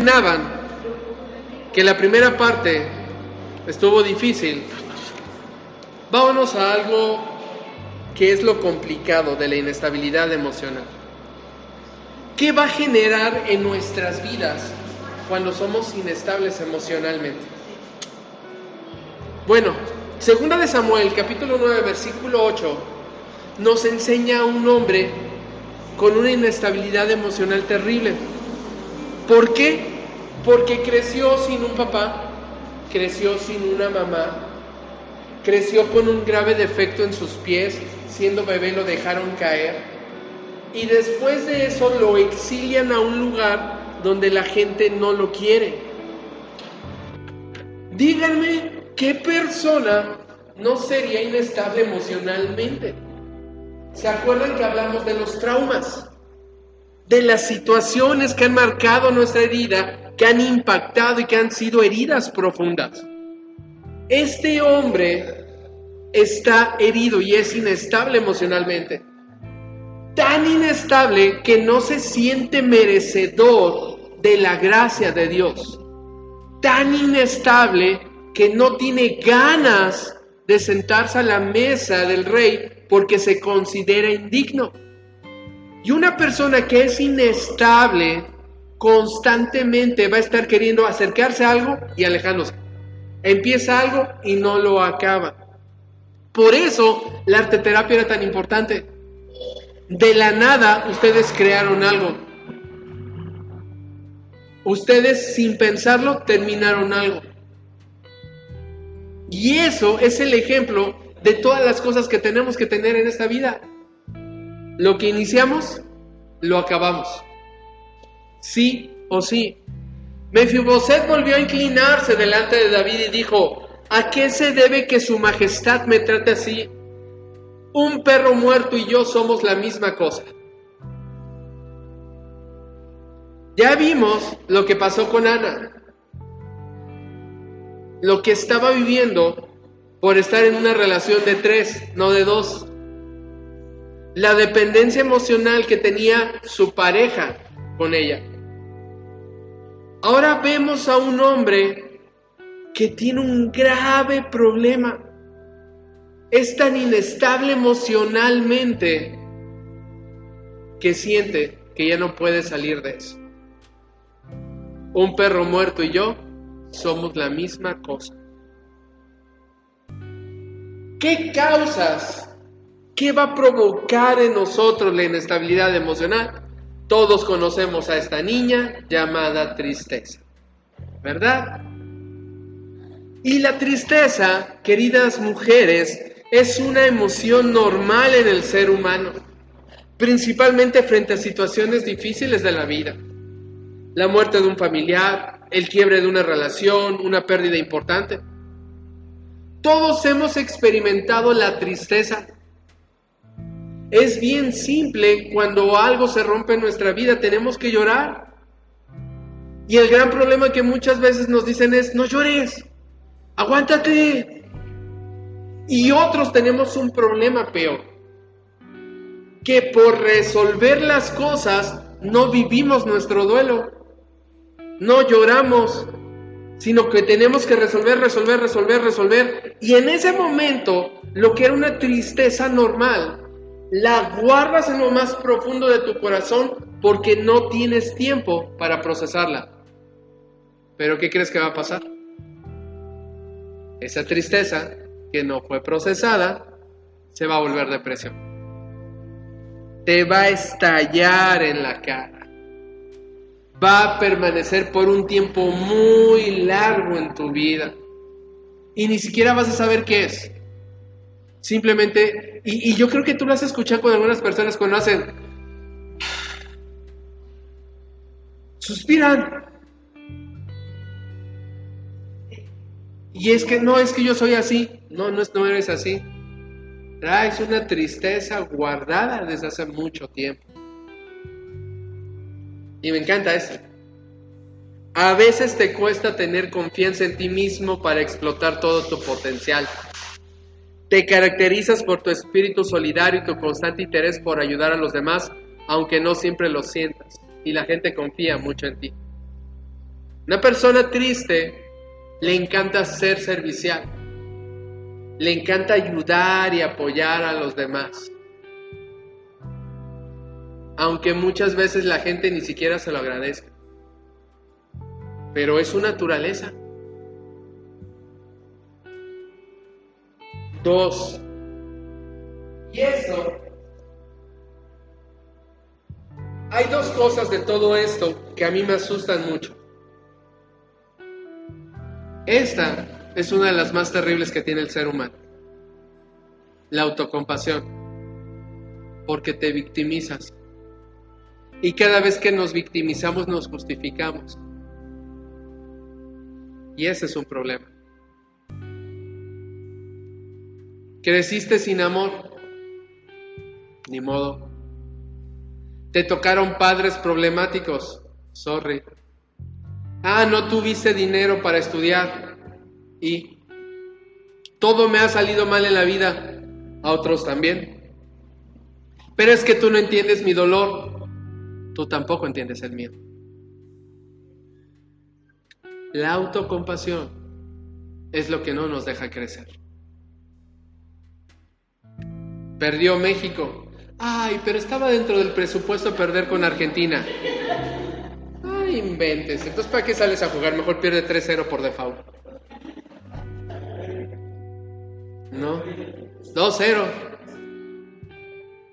imaginaban que la primera parte estuvo difícil, vámonos a algo que es lo complicado de la inestabilidad emocional. ¿Qué va a generar en nuestras vidas cuando somos inestables emocionalmente? Bueno, segunda de Samuel, capítulo 9, versículo 8, nos enseña a un hombre con una inestabilidad emocional terrible. ¿Por qué? Porque creció sin un papá, creció sin una mamá, creció con un grave defecto en sus pies, siendo bebé lo dejaron caer, y después de eso lo exilian a un lugar donde la gente no lo quiere. Díganme, ¿qué persona no sería inestable emocionalmente? ¿Se acuerdan que hablamos de los traumas? De las situaciones que han marcado nuestra herida, que han impactado y que han sido heridas profundas. Este hombre está herido y es inestable emocionalmente. Tan inestable que no se siente merecedor de la gracia de Dios. Tan inestable que no tiene ganas de sentarse a la mesa del rey porque se considera indigno. Y una persona que es inestable constantemente va a estar queriendo acercarse a algo y alejándose. Empieza algo y no lo acaba. Por eso la arteterapia era tan importante. De la nada ustedes crearon algo. Ustedes sin pensarlo terminaron algo. Y eso es el ejemplo de todas las cosas que tenemos que tener en esta vida. Lo que iniciamos, lo acabamos. Sí o sí. Mefiboset volvió a inclinarse delante de David y dijo, ¿a qué se debe que su majestad me trate así? Un perro muerto y yo somos la misma cosa. Ya vimos lo que pasó con Ana, lo que estaba viviendo por estar en una relación de tres, no de dos. La dependencia emocional que tenía su pareja con ella. Ahora vemos a un hombre que tiene un grave problema. Es tan inestable emocionalmente que siente que ya no puede salir de eso. Un perro muerto y yo somos la misma cosa. ¿Qué causas? ¿Qué va a provocar en nosotros la inestabilidad emocional? Todos conocemos a esta niña llamada tristeza, ¿verdad? Y la tristeza, queridas mujeres, es una emoción normal en el ser humano, principalmente frente a situaciones difíciles de la vida. La muerte de un familiar, el quiebre de una relación, una pérdida importante. Todos hemos experimentado la tristeza. Es bien simple, cuando algo se rompe en nuestra vida tenemos que llorar. Y el gran problema que muchas veces nos dicen es, no llores, aguántate. Y otros tenemos un problema peor, que por resolver las cosas no vivimos nuestro duelo, no lloramos, sino que tenemos que resolver, resolver, resolver, resolver. Y en ese momento, lo que era una tristeza normal, la guardas en lo más profundo de tu corazón porque no tienes tiempo para procesarla. Pero ¿qué crees que va a pasar? Esa tristeza que no fue procesada se va a volver depresión. Te va a estallar en la cara va a permanecer por un tiempo muy largo en tu vida. Y ni siquiera vas a saber qué es. Simplemente, y, yo creo que tú lo has escuchado con algunas personas cuando hacen, suspiran. Y es que no, es que yo soy así. No, no, no eres así. Traes una tristeza guardada desde hace mucho tiempo. Y me encanta esto. A veces te cuesta tener confianza en ti mismo para explotar todo tu potencial. Te caracterizas por tu espíritu solidario y tu constante interés por ayudar a los demás, aunque no siempre lo sientas. Y la gente confía mucho en ti. Una persona triste le encanta ser servicial. Le encanta ayudar y apoyar a los demás. Aunque muchas veces la gente ni siquiera se lo agradezca. Pero es su naturaleza. Dos. Y eso. Hay dos cosas de todo esto que a mí me asustan mucho. Esta es una de las más terribles que tiene el ser humano. La autocompasión. Porque te victimizas. Y cada vez que nos victimizamos nos justificamos. Y ese es un problema. Creciste sin amor. Ni modo. Te tocaron padres problemáticos. Sorry. Ah, no tuviste dinero para estudiar. Y todo me ha salido mal en la vida. A otros también. Pero es que tú no entiendes mi dolor. Tú tampoco entiendes el mío. La autocompasión es lo que no nos deja crecer. Perdió México. Ay, pero estaba dentro del presupuesto perder con Argentina. Ay, inventes. Entonces, ¿para qué sales a jugar? Mejor pierde 3-0 por default. ¿No? 2-0.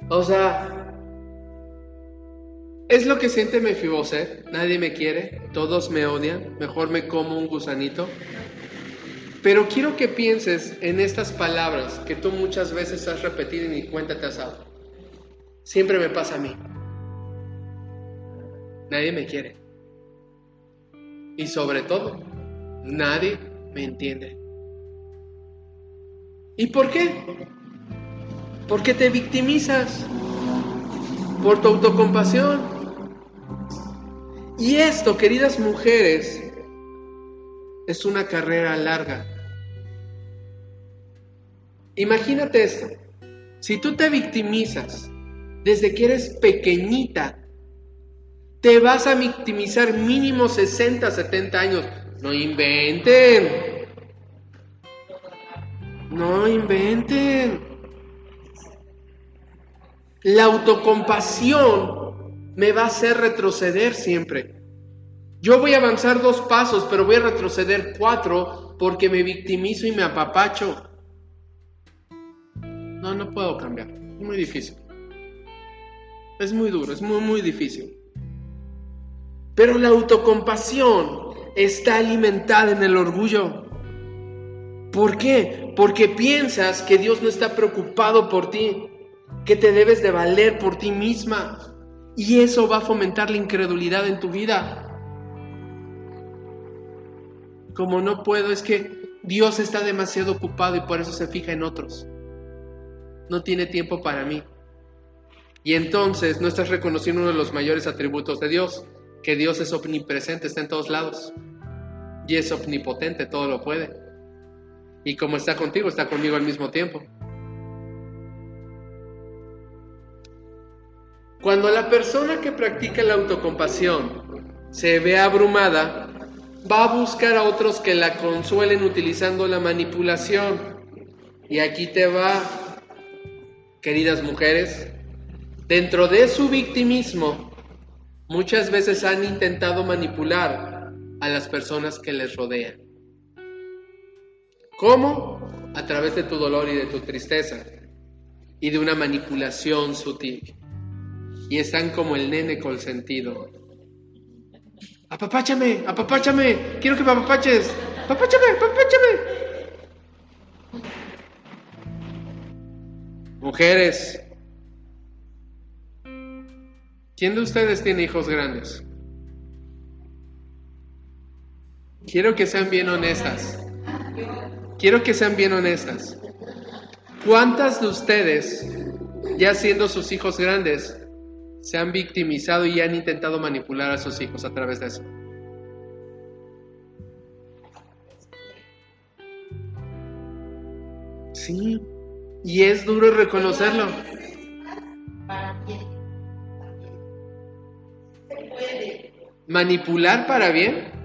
O sea, es lo que siente Mefiboset. Nadie me quiere, todos me odian, mejor me como un gusanito. Pero quiero que pienses en estas palabras que tú muchas veces has repetido y ni cuenta te has dado. Siempre me pasa a mí. Nadie me quiere. Y sobre todo, nadie me entiende. ¿Y por qué? Porque te victimizas por tu autocompasión. Y esto, queridas mujeres, es una carrera larga. Imagínate esto. Si tú te victimizas desde que eres pequeñita, te vas a victimizar mínimo 60, 70 años. No inventen. No inventen. La autocompasión me va a hacer retroceder siempre. Yo voy a avanzar dos pasos, pero voy a retroceder cuatro porque me victimizo y me apapacho. No, no puedo cambiar. Es muy difícil. Es muy duro, es muy, muy difícil. Pero la autocompasión está alimentada en el orgullo. ¿Por qué? Porque piensas que Dios no está preocupado por ti, que te debes de valer por ti misma. Y eso va a fomentar la incredulidad en tu vida. Como no puedo, es que Dios está demasiado ocupado y por eso se fija en otros no tiene tiempo para mí. Y entonces no estás reconociendo uno de los mayores atributos de Dios, que Dios es omnipresente, está en todos lados. Y es omnipotente, todo lo puede. Y como está contigo, está conmigo al mismo tiempo. Cuando la persona que practica la autocompasión se ve abrumada, va a buscar a otros que la consuelen utilizando la manipulación. Y aquí te va queridas mujeres, dentro de su victimismo, muchas veces han intentado manipular a las personas que les rodean. ¿Cómo? A través de tu dolor y de tu tristeza y de una manipulación sutil. Y están como el nene consentido. Apapáchame, apapáchame, quiero que me apapaches, apapáchame, apapáchame. Mujeres, ¿quién de ustedes tiene hijos grandes? Quiero que sean bien honestas. Quiero que sean bien honestas. ¿Cuántas de ustedes, ya siendo sus hijos grandes, se han victimizado y han intentado manipular a sus hijos a través de eso? Sí, y es duro reconocerlo. ¿Manipular para bien?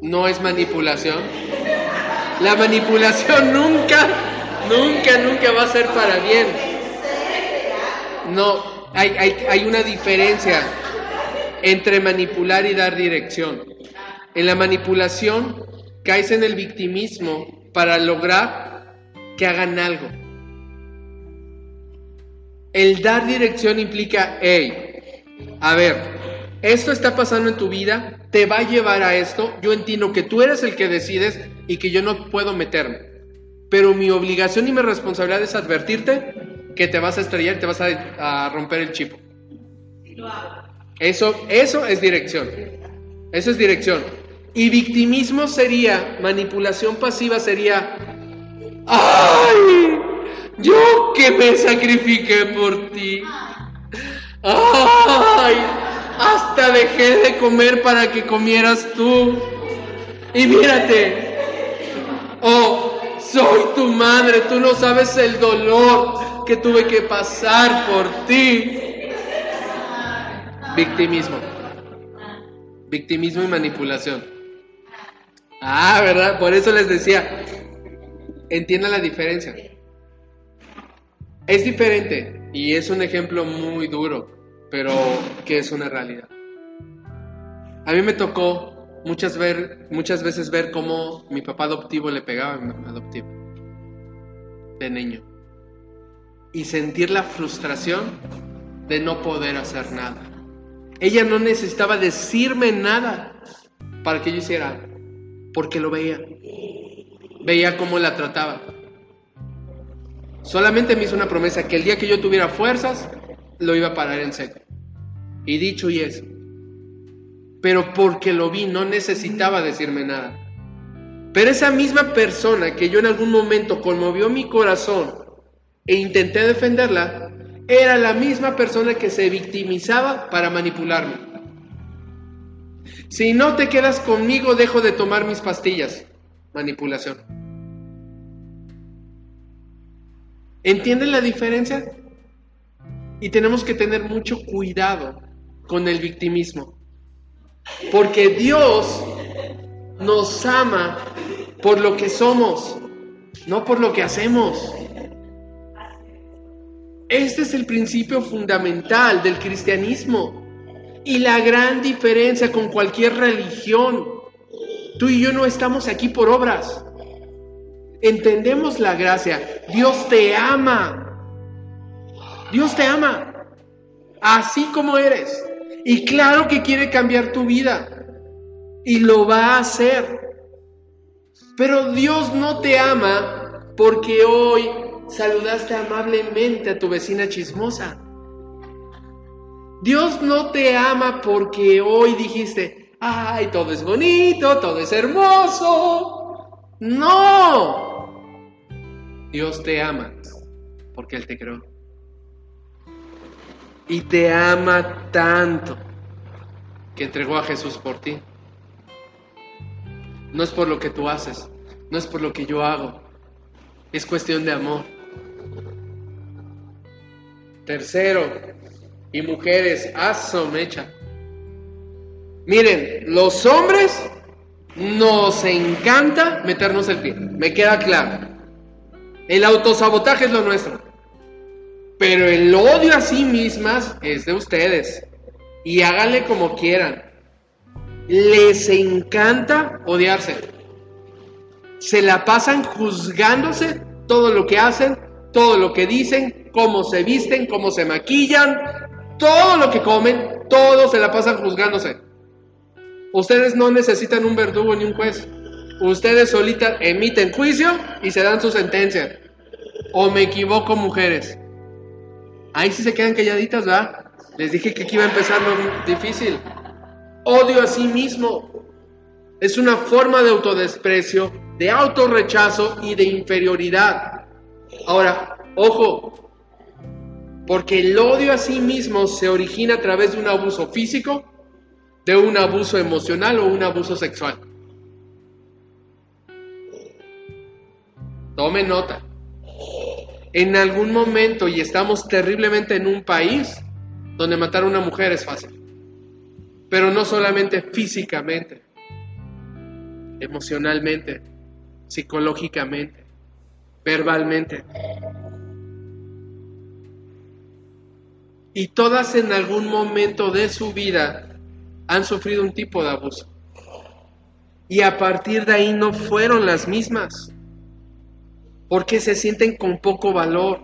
no es manipulación. La manipulación nunca, nunca, nunca va a ser para bien. No, hay, hay, hay una diferencia entre manipular y dar dirección. En la manipulación caes en el victimismo para lograr que hagan algo. El dar dirección implica, hey, a ver, esto está pasando en tu vida, te va a llevar a esto, yo entiendo que tú eres el que decides y que yo no puedo meterme. Pero mi obligación y mi responsabilidad es advertirte que te vas a estrellar y te vas a, a romper el chip. Eso, eso es dirección. Eso es dirección. Y victimismo sería, manipulación pasiva sería, ¡ay! Yo que me sacrifiqué por ti. ¡Ay! Hasta dejé de comer para que comieras tú. Y mírate. Oh, soy tu madre. Tú no sabes el dolor que tuve que pasar por ti. Victimismo. Victimismo y manipulación. Ah, ¿verdad? Por eso les decía, entiendan la diferencia. Es diferente y es un ejemplo muy duro, pero que es una realidad. A mí me tocó muchas, ver, muchas veces ver cómo mi papá adoptivo le pegaba a mi mamá adoptiva de niño y sentir la frustración de no poder hacer nada. Ella no necesitaba decirme nada para que yo hiciera porque lo veía. Veía cómo la trataba. Solamente me hizo una promesa que el día que yo tuviera fuerzas, lo iba a parar en seco. Y dicho y eso. Pero porque lo vi, no necesitaba decirme nada. Pero esa misma persona que yo en algún momento conmovió mi corazón e intenté defenderla, era la misma persona que se victimizaba para manipularme. Si no te quedas conmigo, dejo de tomar mis pastillas. Manipulación. ¿Entienden la diferencia? Y tenemos que tener mucho cuidado con el victimismo. Porque Dios nos ama por lo que somos, no por lo que hacemos. Este es el principio fundamental del cristianismo. Y la gran diferencia con cualquier religión, tú y yo no estamos aquí por obras. Entendemos la gracia. Dios te ama. Dios te ama. Así como eres. Y claro que quiere cambiar tu vida. Y lo va a hacer. Pero Dios no te ama porque hoy saludaste amablemente a tu vecina chismosa. Dios no te ama porque hoy dijiste, ay, todo es bonito, todo es hermoso. No. Dios te ama porque Él te creó. Y te ama tanto que entregó a Jesús por ti. No es por lo que tú haces, no es por lo que yo hago. Es cuestión de amor. Tercero, y mujeres, asomecha. Miren, los hombres nos encanta meternos el pie, me queda claro. El autosabotaje es lo nuestro. Pero el odio a sí mismas es de ustedes. Y háganle como quieran. Les encanta odiarse. Se la pasan juzgándose todo lo que hacen, todo lo que dicen, cómo se visten, cómo se maquillan, todo lo que comen, todos se la pasan juzgándose. Ustedes no necesitan un verdugo ni un juez. Ustedes solitas emiten juicio y se dan su sentencia. ¿O me equivoco, mujeres? Ahí sí se quedan calladitas, ¿verdad? Les dije que aquí iba a empezar lo difícil. Odio a sí mismo. Es una forma de autodesprecio, de autorrechazo y de inferioridad. Ahora, ojo, porque el odio a sí mismo se origina a través de un abuso físico, de un abuso emocional o un abuso sexual. Tome nota. En algún momento, y estamos terriblemente en un país donde matar a una mujer es fácil, pero no solamente físicamente, emocionalmente, psicológicamente, verbalmente. Y todas en algún momento de su vida han sufrido un tipo de abuso. Y a partir de ahí no fueron las mismas. Porque se sienten con poco valor.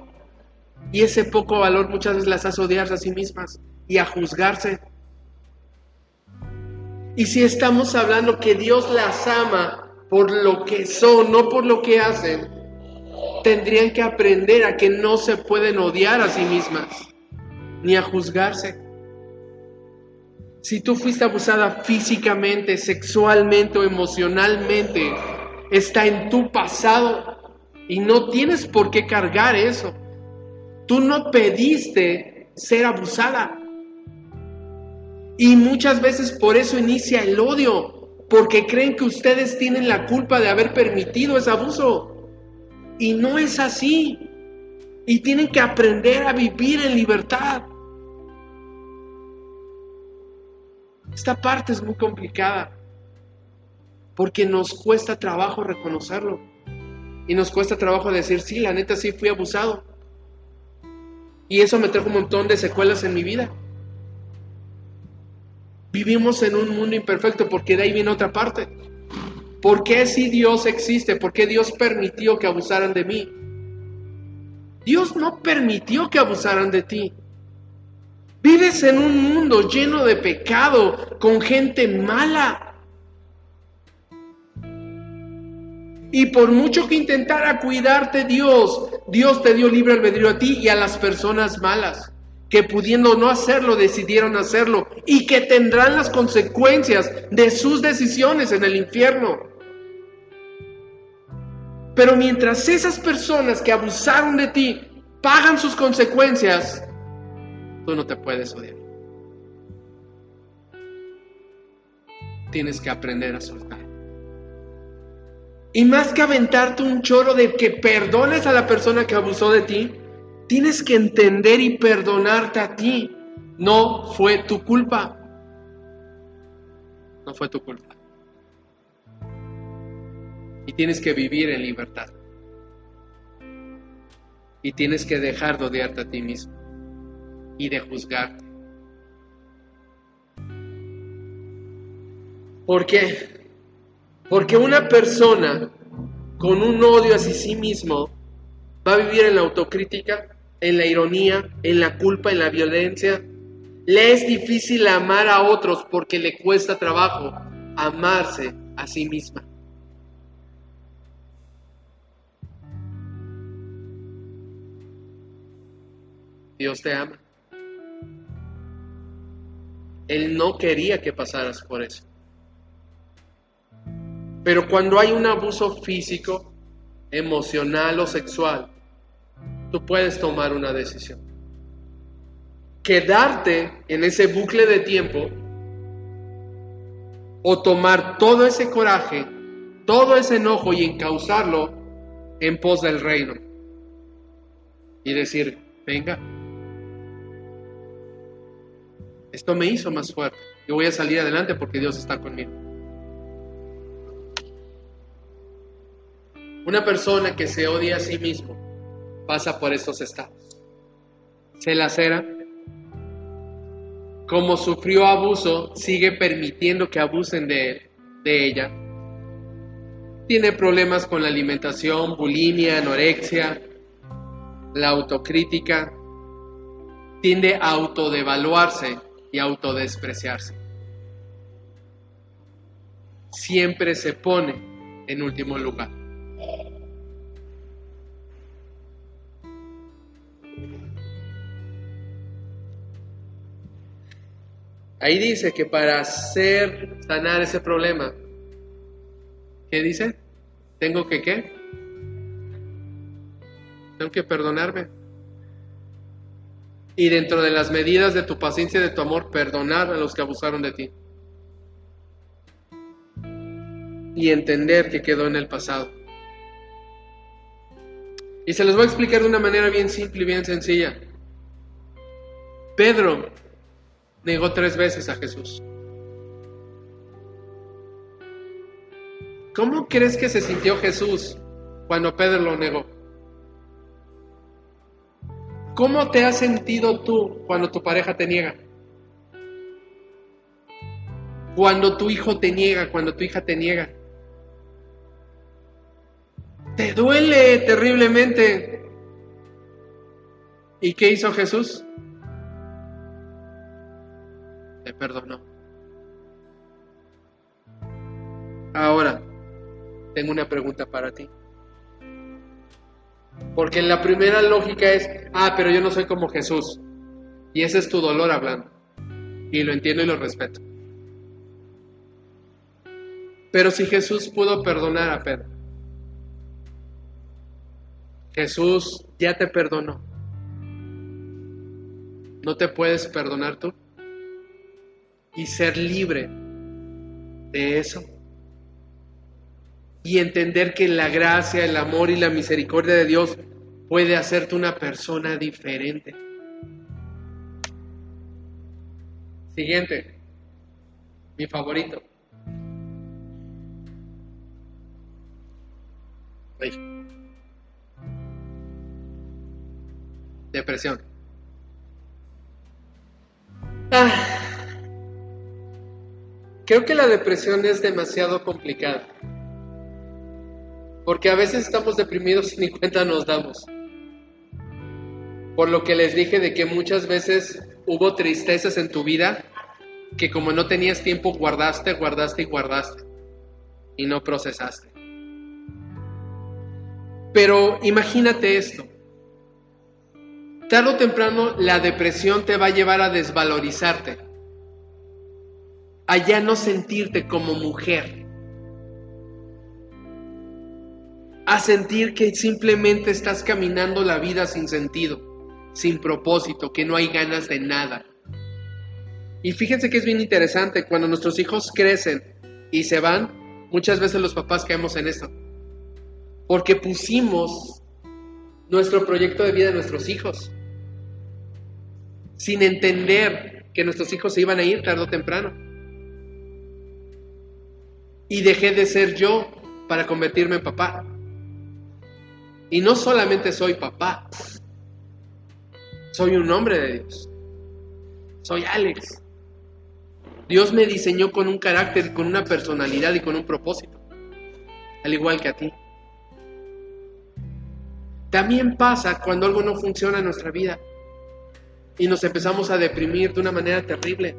Y ese poco valor muchas veces las hace odiarse a sí mismas y a juzgarse. Y si estamos hablando que Dios las ama por lo que son, no por lo que hacen, tendrían que aprender a que no se pueden odiar a sí mismas, ni a juzgarse. Si tú fuiste abusada físicamente, sexualmente o emocionalmente, está en tu pasado y no tienes por qué cargar eso. Tú no pediste ser abusada. Y muchas veces por eso inicia el odio, porque creen que ustedes tienen la culpa de haber permitido ese abuso. Y no es así. Y tienen que aprender a vivir en libertad. Esta parte es muy complicada porque nos cuesta trabajo reconocerlo y nos cuesta trabajo decir, sí, la neta sí fui abusado. Y eso me trajo un montón de secuelas en mi vida. Vivimos en un mundo imperfecto porque de ahí viene otra parte. ¿Por qué si Dios existe? ¿Por qué Dios permitió que abusaran de mí? Dios no permitió que abusaran de ti. Vives en un mundo lleno de pecado, con gente mala. Y por mucho que intentara cuidarte Dios, Dios te dio libre albedrío a ti y a las personas malas, que pudiendo no hacerlo, decidieron hacerlo y que tendrán las consecuencias de sus decisiones en el infierno. Pero mientras esas personas que abusaron de ti pagan sus consecuencias, Tú no te puedes odiar. Tienes que aprender a soltar. Y más que aventarte un choro de que perdones a la persona que abusó de ti, tienes que entender y perdonarte a ti. No fue tu culpa. No fue tu culpa. Y tienes que vivir en libertad. Y tienes que dejar de odiarte a ti mismo y de juzgarte. ¿Por qué? Porque una persona con un odio hacia sí mismo va a vivir en la autocrítica, en la ironía, en la culpa, en la violencia. Le es difícil amar a otros porque le cuesta trabajo amarse a sí misma. Dios te ama. Él no quería que pasaras por eso. Pero cuando hay un abuso físico, emocional o sexual, tú puedes tomar una decisión. Quedarte en ese bucle de tiempo o tomar todo ese coraje, todo ese enojo y encauzarlo en pos del reino. Y decir, venga, esto me hizo más fuerte. Yo voy a salir adelante porque Dios está conmigo. Una persona que se odia a sí mismo pasa por estos estados. Se lacera. Como sufrió abuso, sigue permitiendo que abusen de, de ella. Tiene problemas con la alimentación, bulimia, anorexia, la autocrítica. Tiende a autodevaluarse y autodespreciarse. Siempre se pone en último lugar. Ahí dice que para hacer sanar ese problema, ¿qué dice? Tengo que qué? Tengo que perdonarme y dentro de las medidas de tu paciencia y de tu amor, perdonar a los que abusaron de ti. Y entender que quedó en el pasado. Y se los voy a explicar de una manera bien simple y bien sencilla. Pedro negó tres veces a Jesús. ¿Cómo crees que se sintió Jesús cuando Pedro lo negó? ¿Cómo te has sentido tú cuando tu pareja te niega? Cuando tu hijo te niega, cuando tu hija te niega. Te duele terriblemente. ¿Y qué hizo Jesús? Te perdonó. Ahora, tengo una pregunta para ti. Porque la primera lógica es, ah, pero yo no soy como Jesús. Y ese es tu dolor hablando. Y lo entiendo y lo respeto. Pero si Jesús pudo perdonar a Pedro, Jesús ya te perdonó. ¿No te puedes perdonar tú? Y ser libre de eso. Y entender que la gracia, el amor y la misericordia de Dios puede hacerte una persona diferente. Siguiente, mi favorito. Depresión. Ah. Creo que la depresión es demasiado complicada. Porque a veces estamos deprimidos y ni cuenta nos damos. Por lo que les dije de que muchas veces hubo tristezas en tu vida que como no tenías tiempo guardaste, guardaste y guardaste. Y no procesaste. Pero imagínate esto. Tarde o temprano la depresión te va a llevar a desvalorizarte, a ya no sentirte como mujer, a sentir que simplemente estás caminando la vida sin sentido, sin propósito, que no hay ganas de nada. Y fíjense que es bien interesante, cuando nuestros hijos crecen y se van, muchas veces los papás caemos en esto porque pusimos nuestro proyecto de vida en nuestros hijos, sin entender que nuestros hijos se iban a ir tarde o temprano. Y dejé de ser yo para convertirme en papá. Y no solamente soy papá, soy un hombre de Dios. Soy Alex. Dios me diseñó con un carácter, con una personalidad y con un propósito, al igual que a ti. También pasa cuando algo no funciona en nuestra vida y nos empezamos a deprimir de una manera terrible.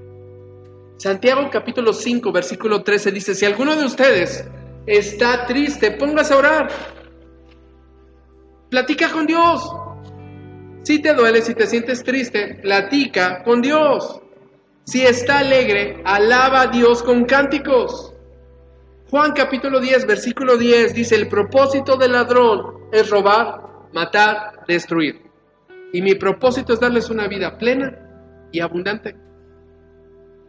Santiago capítulo 5, versículo 13 dice, si alguno de ustedes está triste, póngase a orar. Platica con Dios. Si te duele, si te sientes triste, platica con Dios. Si está alegre, alaba a Dios con cánticos. Juan capítulo 10, versículo 10 dice, el propósito del ladrón es robar, matar, destruir. Y mi propósito es darles una vida plena y abundante.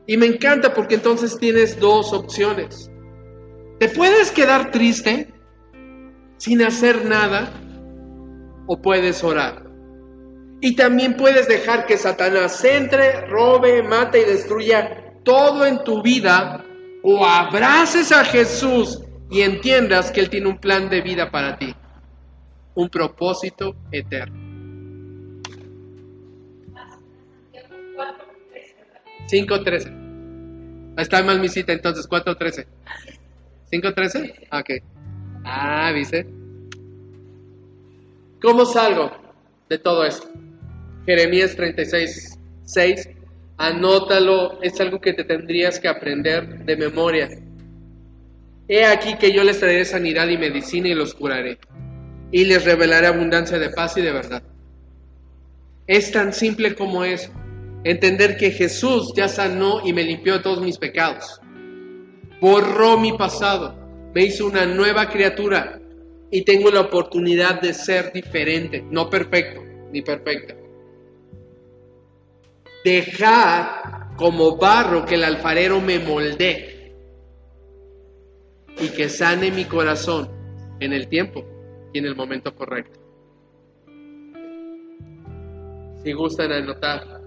Y me encanta porque entonces tienes dos opciones. Te puedes quedar triste sin hacer nada o puedes orar. Y también puedes dejar que Satanás entre, robe, mate y destruya todo en tu vida o abraces a Jesús y entiendas que Él tiene un plan de vida para ti un propósito eterno. 5.13. Ahí está mal mi cita entonces, 4.13. ¿5.13? Ok. Ah, ¿viste? ¿Cómo salgo de todo esto? Jeremías 36, 6. Anótalo, es algo que te tendrías que aprender de memoria. He aquí que yo les traeré sanidad y medicina y los curaré y les revelaré abundancia de paz y de verdad. Es tan simple como es entender que Jesús ya sanó y me limpió de todos mis pecados. Borró mi pasado, me hizo una nueva criatura y tengo la oportunidad de ser diferente, no perfecto ni perfecta. Dejar como barro que el alfarero me moldee y que sane mi corazón en el tiempo y en el momento correcto. Si gustan anotar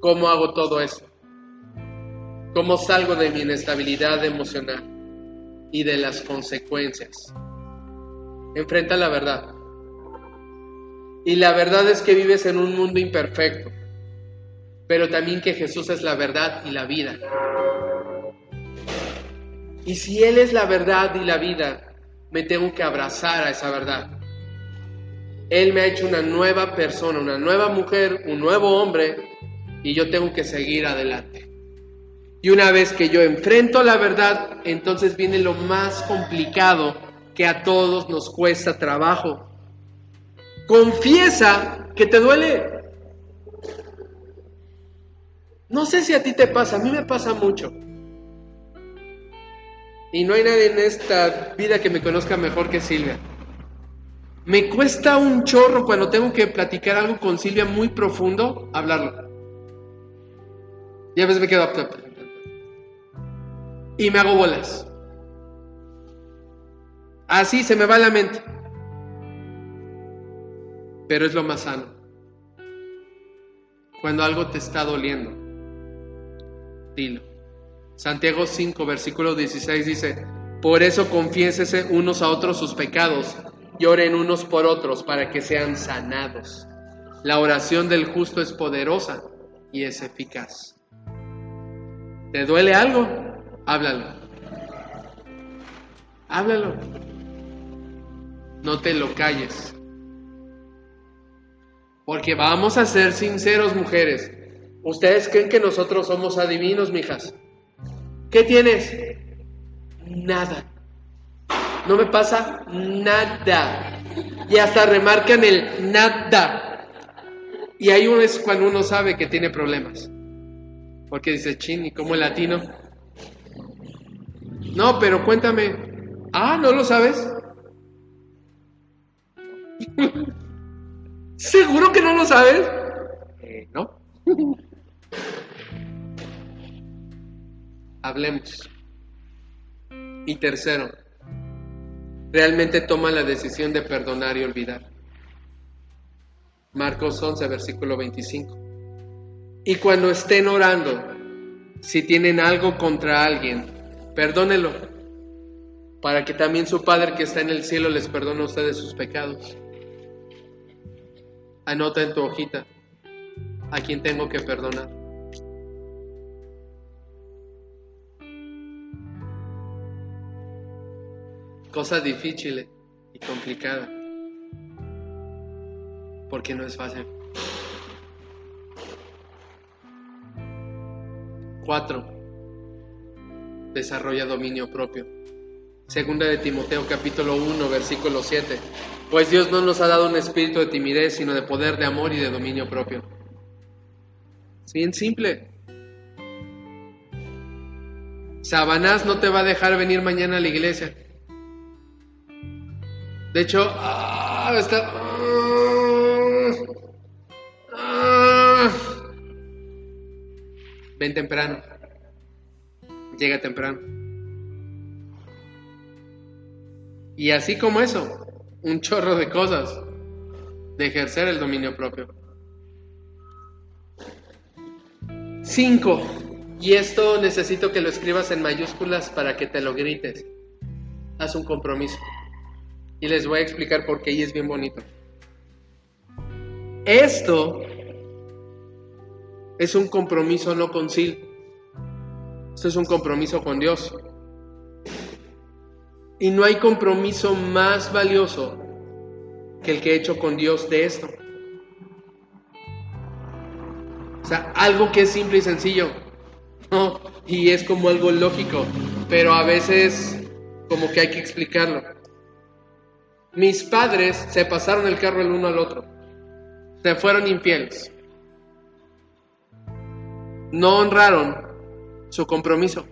cómo hago todo eso, cómo salgo de mi inestabilidad emocional, y de las consecuencias. Enfrenta la verdad. Y la verdad es que vives en un mundo imperfecto, pero también que Jesús es la verdad y la vida. Y si Él es la verdad y la vida, me tengo que abrazar a esa verdad. Él me ha hecho una nueva persona, una nueva mujer, un nuevo hombre, y yo tengo que seguir adelante. Y una vez que yo enfrento la verdad, entonces viene lo más complicado que a todos nos cuesta trabajo. Confiesa que te duele. No sé si a ti te pasa, a mí me pasa mucho. Y no hay nadie en esta vida que me conozca mejor que Silvia. Me cuesta un chorro cuando tengo que platicar algo con Silvia muy profundo, hablarlo. Y a veces me quedo... Y me hago bolas. Así se me va la mente. Pero es lo más sano. Cuando algo te está doliendo, dilo. Santiago 5, versículo 16 dice, por eso confiésese unos a otros sus pecados y oren unos por otros para que sean sanados. La oración del justo es poderosa y es eficaz. ¿Te duele algo? Háblalo. Háblalo. No te lo calles. Porque vamos a ser sinceros, mujeres. ¿Ustedes creen que nosotros somos adivinos, mijas? ¿Qué tienes? Nada. No me pasa nada. Y hasta remarcan el nada. Y ahí uno es cuando uno sabe que tiene problemas. Porque dice, chin, ¿y cómo el latino? No, pero cuéntame. Ah, ¿no lo sabes? ¿Seguro que no lo sabes? Eh, no. Hablemos. Y tercero, realmente toma la decisión de perdonar y olvidar. Marcos 11, versículo 25. Y cuando estén orando, si tienen algo contra alguien, perdónelo, para que también su Padre que está en el cielo les perdone a ustedes sus pecados. Anota en tu hojita a quien tengo que perdonar. Cosa difícil y complicada, porque no es fácil. Cuatro, desarrolla dominio propio. Segunda de Timoteo capítulo 1 versículo 7. Pues Dios no nos ha dado un espíritu de timidez, sino de poder, de amor y de dominio propio. Bien simple. Sabanás no te va a dejar venir mañana a la iglesia. De hecho, ah, está... Ah, ven temprano. Llega temprano. Y así como eso, un chorro de cosas de ejercer el dominio propio. Cinco. Y esto necesito que lo escribas en mayúsculas para que te lo grites. Haz un compromiso. Y les voy a explicar por qué y es bien bonito. Esto es un compromiso no con Sil. Esto es un compromiso con Dios. Y no hay compromiso más valioso que el que he hecho con Dios de esto. O sea, algo que es simple y sencillo. ¿no? Y es como algo lógico, pero a veces como que hay que explicarlo. Mis padres se pasaron el carro el uno al otro. Se fueron infieles. No honraron su compromiso.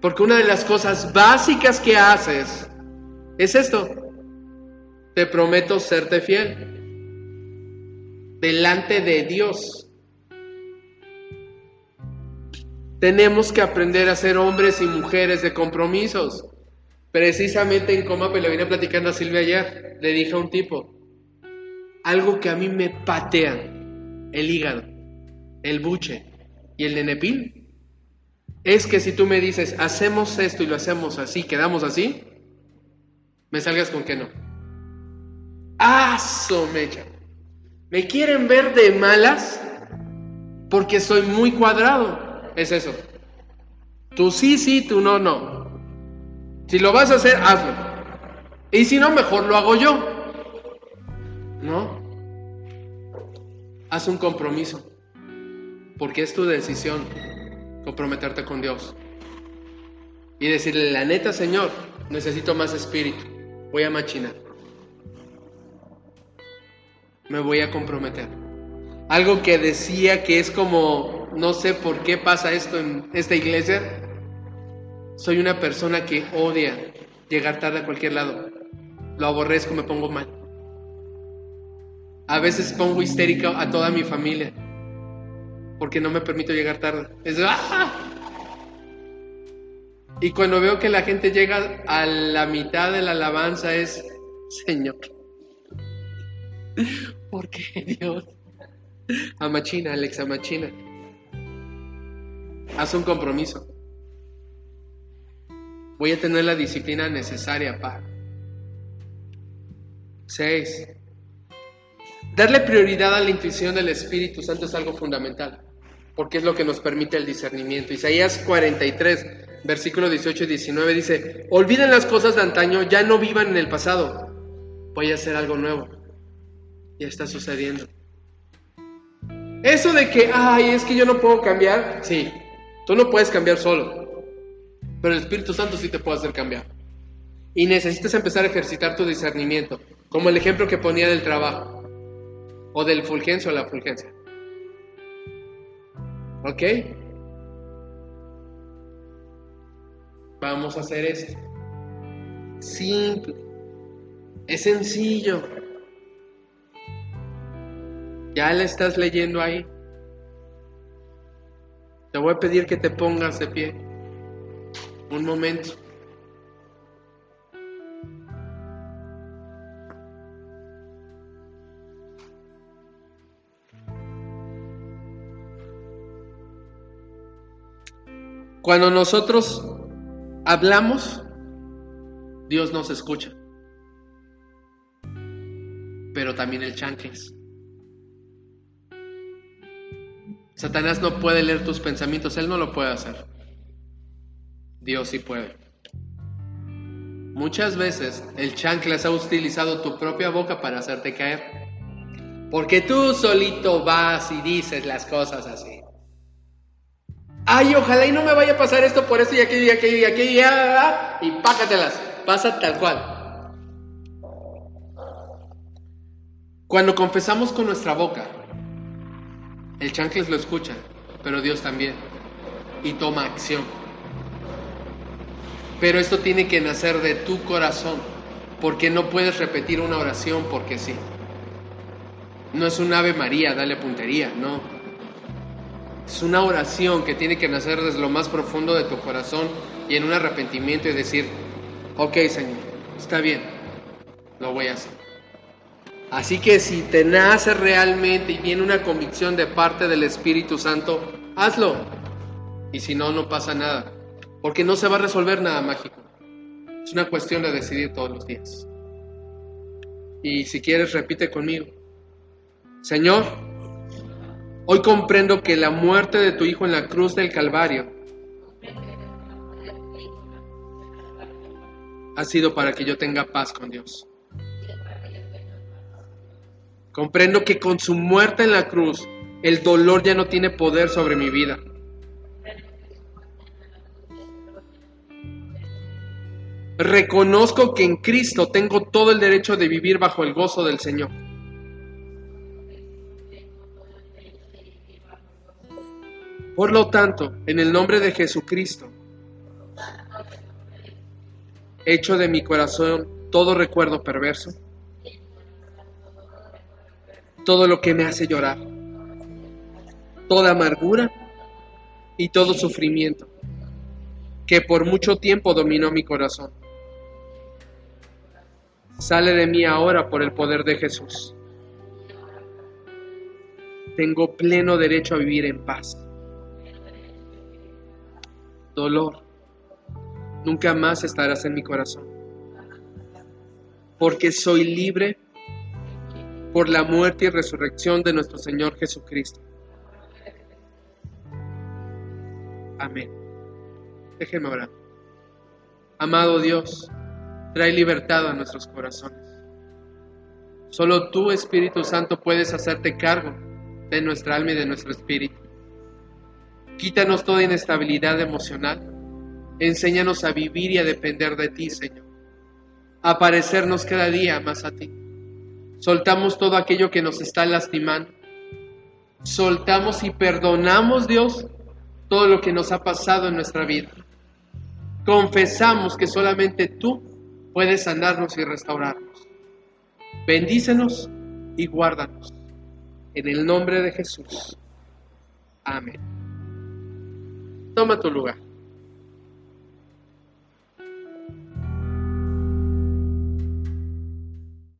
Porque una de las cosas básicas que haces es esto. Te prometo serte fiel. Delante de Dios. Tenemos que aprender a ser hombres y mujeres de compromisos. Precisamente en coma, pues le vine platicando a Silvia ayer. Le dije a un tipo, algo que a mí me patea, el hígado, el buche y el nenepil. Es que si tú me dices, hacemos esto y lo hacemos así, quedamos así, me salgas con que no. ¡Aso, mecha! ¿Me quieren ver de malas? Porque soy muy cuadrado. Es eso. Tú sí, sí, tú no, no. Si lo vas a hacer, hazlo. Y si no, mejor lo hago yo. ¿No? Haz un compromiso. Porque es tu decisión comprometerte con Dios. Y decirle, la neta, Señor, necesito más espíritu. Voy a machinar. Me voy a comprometer. Algo que decía que es como, no sé por qué pasa esto en esta iglesia. Soy una persona que odia llegar tarde a cualquier lado. Lo aborrezco, me pongo mal. A veces pongo histérica a toda mi familia porque no me permito llegar tarde. Es ¡ah! Y cuando veo que la gente llega a la mitad de la alabanza es, Señor, ¿por qué Dios? Amachina, Alex, amachina. Haz un compromiso. Voy a tener la disciplina necesaria para. Seis. Darle prioridad a la intuición del Espíritu Santo es algo fundamental porque es lo que nos permite el discernimiento. Isaías 43, versículo 18 y 19 dice, olviden las cosas de antaño, ya no vivan en el pasado, voy a hacer algo nuevo. Ya está sucediendo. Eso de que, ay, es que yo no puedo cambiar, sí, tú no puedes cambiar solo, pero el Espíritu Santo sí te puede hacer cambiar. Y necesitas empezar a ejercitar tu discernimiento, como el ejemplo que ponía del trabajo, o del fulgencio a la fulgencia. ¿Ok? Vamos a hacer esto. Simple. Es sencillo. Ya le estás leyendo ahí. Te voy a pedir que te pongas de pie. Un momento. Cuando nosotros hablamos, Dios nos escucha. Pero también el chanclas. Satanás no puede leer tus pensamientos, él no lo puede hacer. Dios sí puede. Muchas veces el chanclas ha utilizado tu propia boca para hacerte caer. Porque tú solito vas y dices las cosas así ay, ojalá y no me vaya a pasar esto por esto y aquello y aquello y aquello y, ah, y pácatelas, pasa tal cual. Cuando confesamos con nuestra boca, el chancles lo escucha, pero Dios también, y toma acción. Pero esto tiene que nacer de tu corazón, porque no puedes repetir una oración porque sí. No es un Ave María, dale puntería, no. Es una oración que tiene que nacer desde lo más profundo de tu corazón y en un arrepentimiento y decir, ok Señor, está bien, lo voy a hacer. Así que si te nace realmente y viene una convicción de parte del Espíritu Santo, hazlo. Y si no, no pasa nada. Porque no se va a resolver nada mágico. Es una cuestión de decidir todos los días. Y si quieres, repite conmigo. Señor, Hoy comprendo que la muerte de tu Hijo en la cruz del Calvario ha sido para que yo tenga paz con Dios. Comprendo que con su muerte en la cruz el dolor ya no tiene poder sobre mi vida. Reconozco que en Cristo tengo todo el derecho de vivir bajo el gozo del Señor. Por lo tanto, en el nombre de Jesucristo, echo de mi corazón todo recuerdo perverso, todo lo que me hace llorar, toda amargura y todo sufrimiento que por mucho tiempo dominó mi corazón. Sale de mí ahora por el poder de Jesús. Tengo pleno derecho a vivir en paz dolor, nunca más estarás en mi corazón. Porque soy libre por la muerte y resurrección de nuestro Señor Jesucristo. Amén. Déjeme orar. Amado Dios, trae libertad a nuestros corazones. Solo tú, Espíritu Santo, puedes hacerte cargo de nuestra alma y de nuestro espíritu. Quítanos toda inestabilidad emocional. Enséñanos a vivir y a depender de ti, Señor. A parecernos cada día más a ti. Soltamos todo aquello que nos está lastimando. Soltamos y perdonamos, Dios, todo lo que nos ha pasado en nuestra vida. Confesamos que solamente tú puedes sanarnos y restaurarnos. Bendícenos y guárdanos. En el nombre de Jesús. Amén. Toma tu lugar.